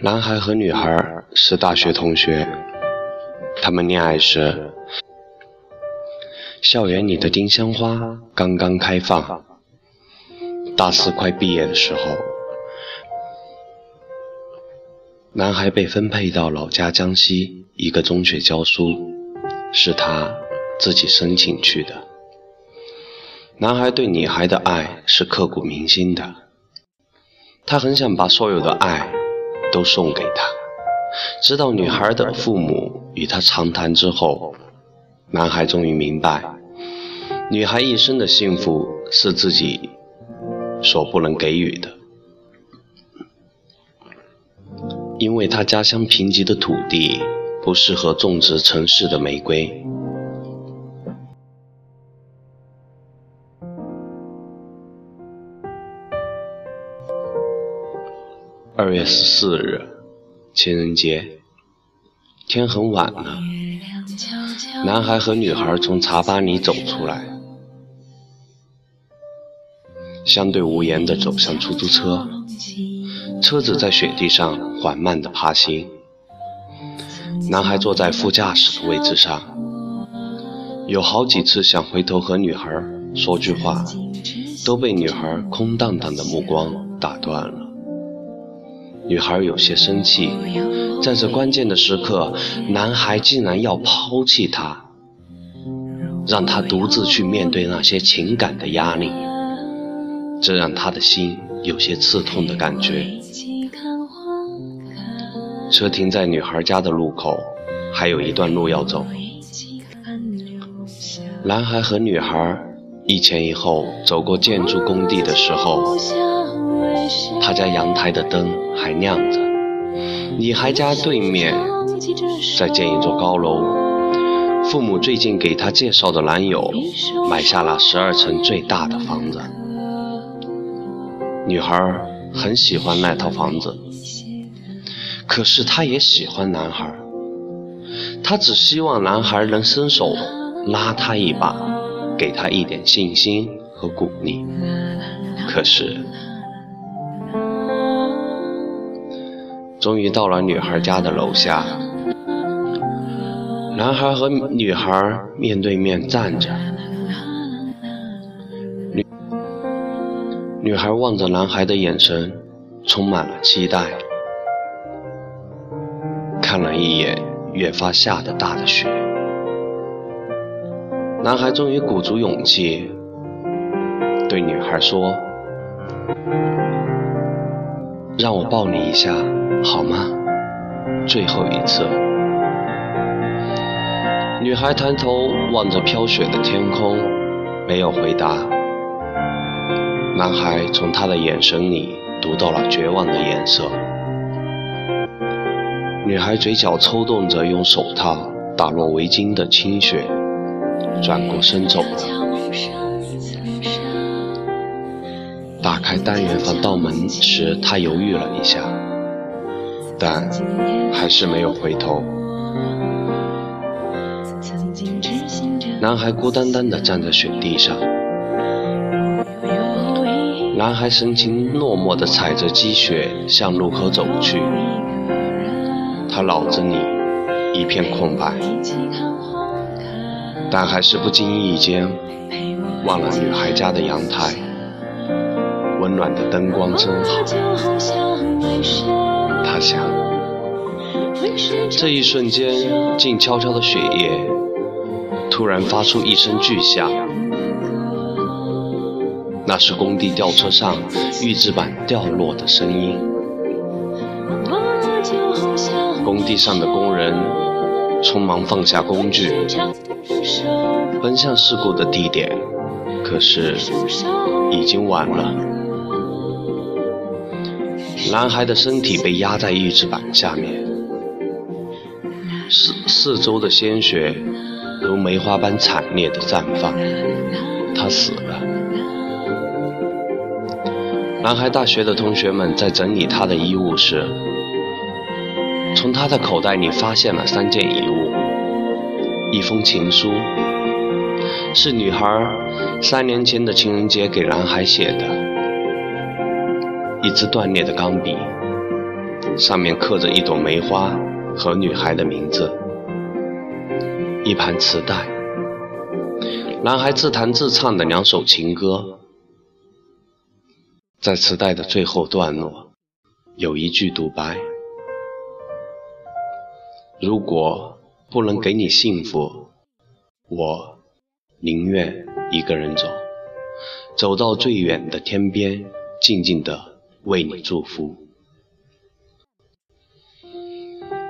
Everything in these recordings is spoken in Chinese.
男孩和女孩是大学同学，他们恋爱时，校园里的丁香花刚刚开放。大四快毕业的时候，男孩被分配到老家江西一个中学教书，是他自己申请去的。男孩对女孩的爱是刻骨铭心的，他很想把所有的爱都送给她。直到女孩的父母与他长谈之后，男孩终于明白，女孩一生的幸福是自己所不能给予的，因为他家乡贫瘠的土地不适合种植城市的玫瑰。二月十四日，情人节，天很晚了。男孩和女孩从茶吧里走出来，相对无言地走向出租车。车子在雪地上缓慢地爬行。男孩坐在副驾驶的位置上，有好几次想回头和女孩说句话，都被女孩空荡荡的目光打断了。女孩有些生气，在这关键的时刻，男孩竟然要抛弃她，让她独自去面对那些情感的压力，这让他的心有些刺痛的感觉。车停在女孩家的路口，还有一段路要走。男孩和女孩一前一后走过建筑工地的时候。他家阳台的灯还亮着，女孩家对面在建一座高楼，父母最近给她介绍的男友买下了十二层最大的房子。女孩很喜欢那套房子，可是她也喜欢男孩，她只希望男孩能伸手拉她一把，给她一点信心和鼓励。可是。终于到了女孩家的楼下，男孩和女孩面对面站着，女女孩望着男孩的眼神充满了期待，看了一眼越发下的大的雪，男孩终于鼓足勇气对女孩说：“让我抱你一下。”好吗？最后一次。女孩抬头望着飘雪的天空，没有回答。男孩从她的眼神里读到了绝望的颜色。女孩嘴角抽动着用手套打落围巾的清雪，转过身走了。打开单元防盗门时，他犹豫了一下。但还是没有回头。男孩孤单单地站在雪地上，男孩神情落寞地踩着积雪向路口走去，他脑子里一片空白，但还是不经意间望了女孩家的阳台，温暖的灯光真好。他想，这一瞬间，静悄悄的雪夜突然发出一声巨响，那是工地吊车上预制板掉落的声音。工地上的工人匆忙放下工具，奔向事故的地点，可是已经晚了。男孩的身体被压在预制板下面，四四周的鲜血如梅花般惨烈的绽放，他死了。男孩大学的同学们在整理他的衣物时，从他的口袋里发现了三件遗物：一封情书，是女孩三年前的情人节给男孩写的。一支断裂的钢笔，上面刻着一朵梅花和女孩的名字，一盘磁带，男孩自弹自唱的两首情歌，在磁带的最后段落有一句独白：如果不能给你幸福，我宁愿一个人走，走到最远的天边，静静的为你祝福。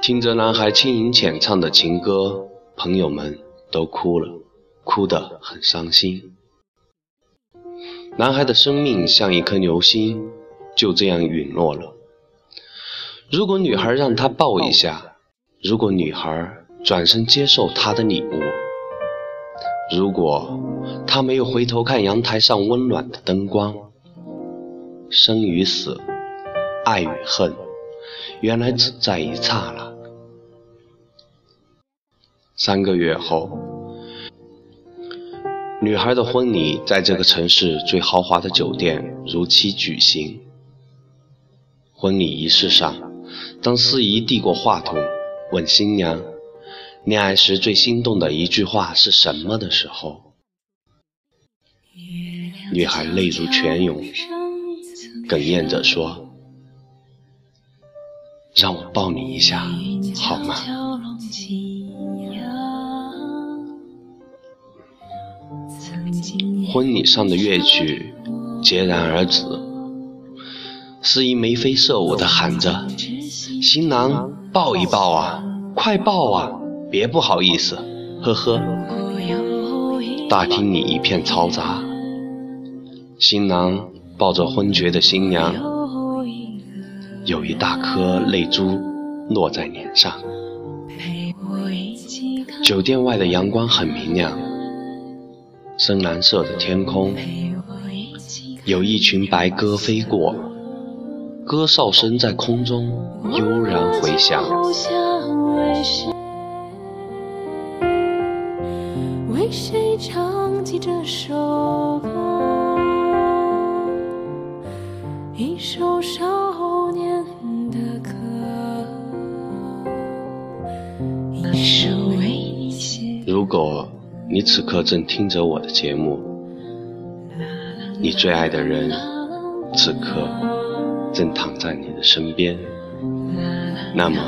听着男孩轻盈浅唱的情歌，朋友们都哭了，哭得很伤心。男孩的生命像一颗流星，就这样陨落了。如果女孩让他抱一下，如果女孩转身接受他的礼物，如果他没有回头看阳台上温暖的灯光，生与死，爱与恨。原来只在一刹那。三个月后，女孩的婚礼在这个城市最豪华的酒店如期举行。婚礼仪式上，当司仪递过话筒，问新娘恋爱时最心动的一句话是什么的时候，女孩泪如泉涌，哽咽着说。让我抱你一下，好吗？婚礼上的乐曲戛然而止，司仪眉飞色舞地喊着：“新郎抱一抱啊，快抱啊，别不好意思，呵呵。”大厅里一片嘈杂，新郎抱着昏厥的新娘。有一大颗泪珠落在脸上。酒店外的阳光很明亮，深蓝色的天空，有一群白鸽飞过，歌哨声在空中悠然回响。为谁唱起这首？首少年的歌，如果你此刻正听着我的节目，你最爱的人此刻正躺在你的身边，那么，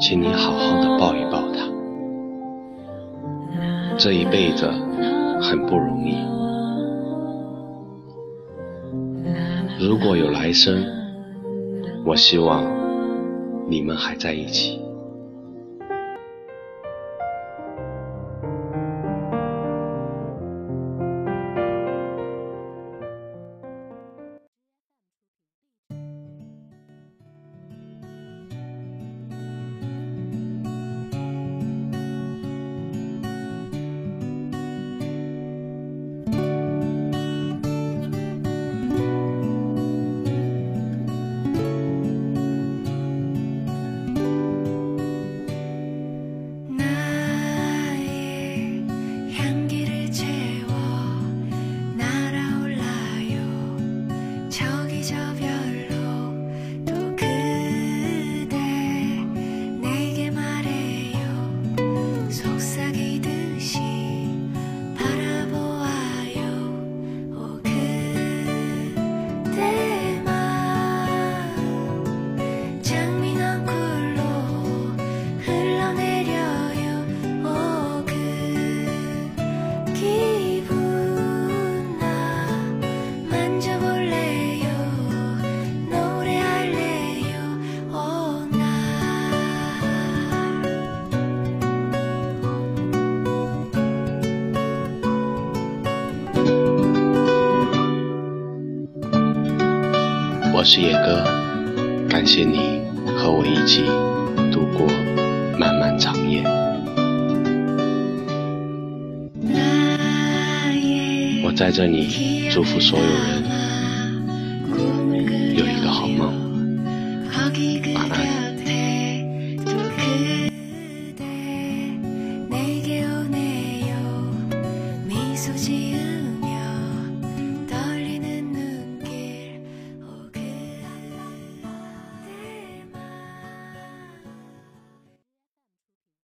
请你好好的抱一抱他。这一辈子很不容易。如果有来生，我希望你们还在一起。我是野哥，感谢你和我一起度过漫漫长夜。我在这里祝福所有人有一个好梦，晚安。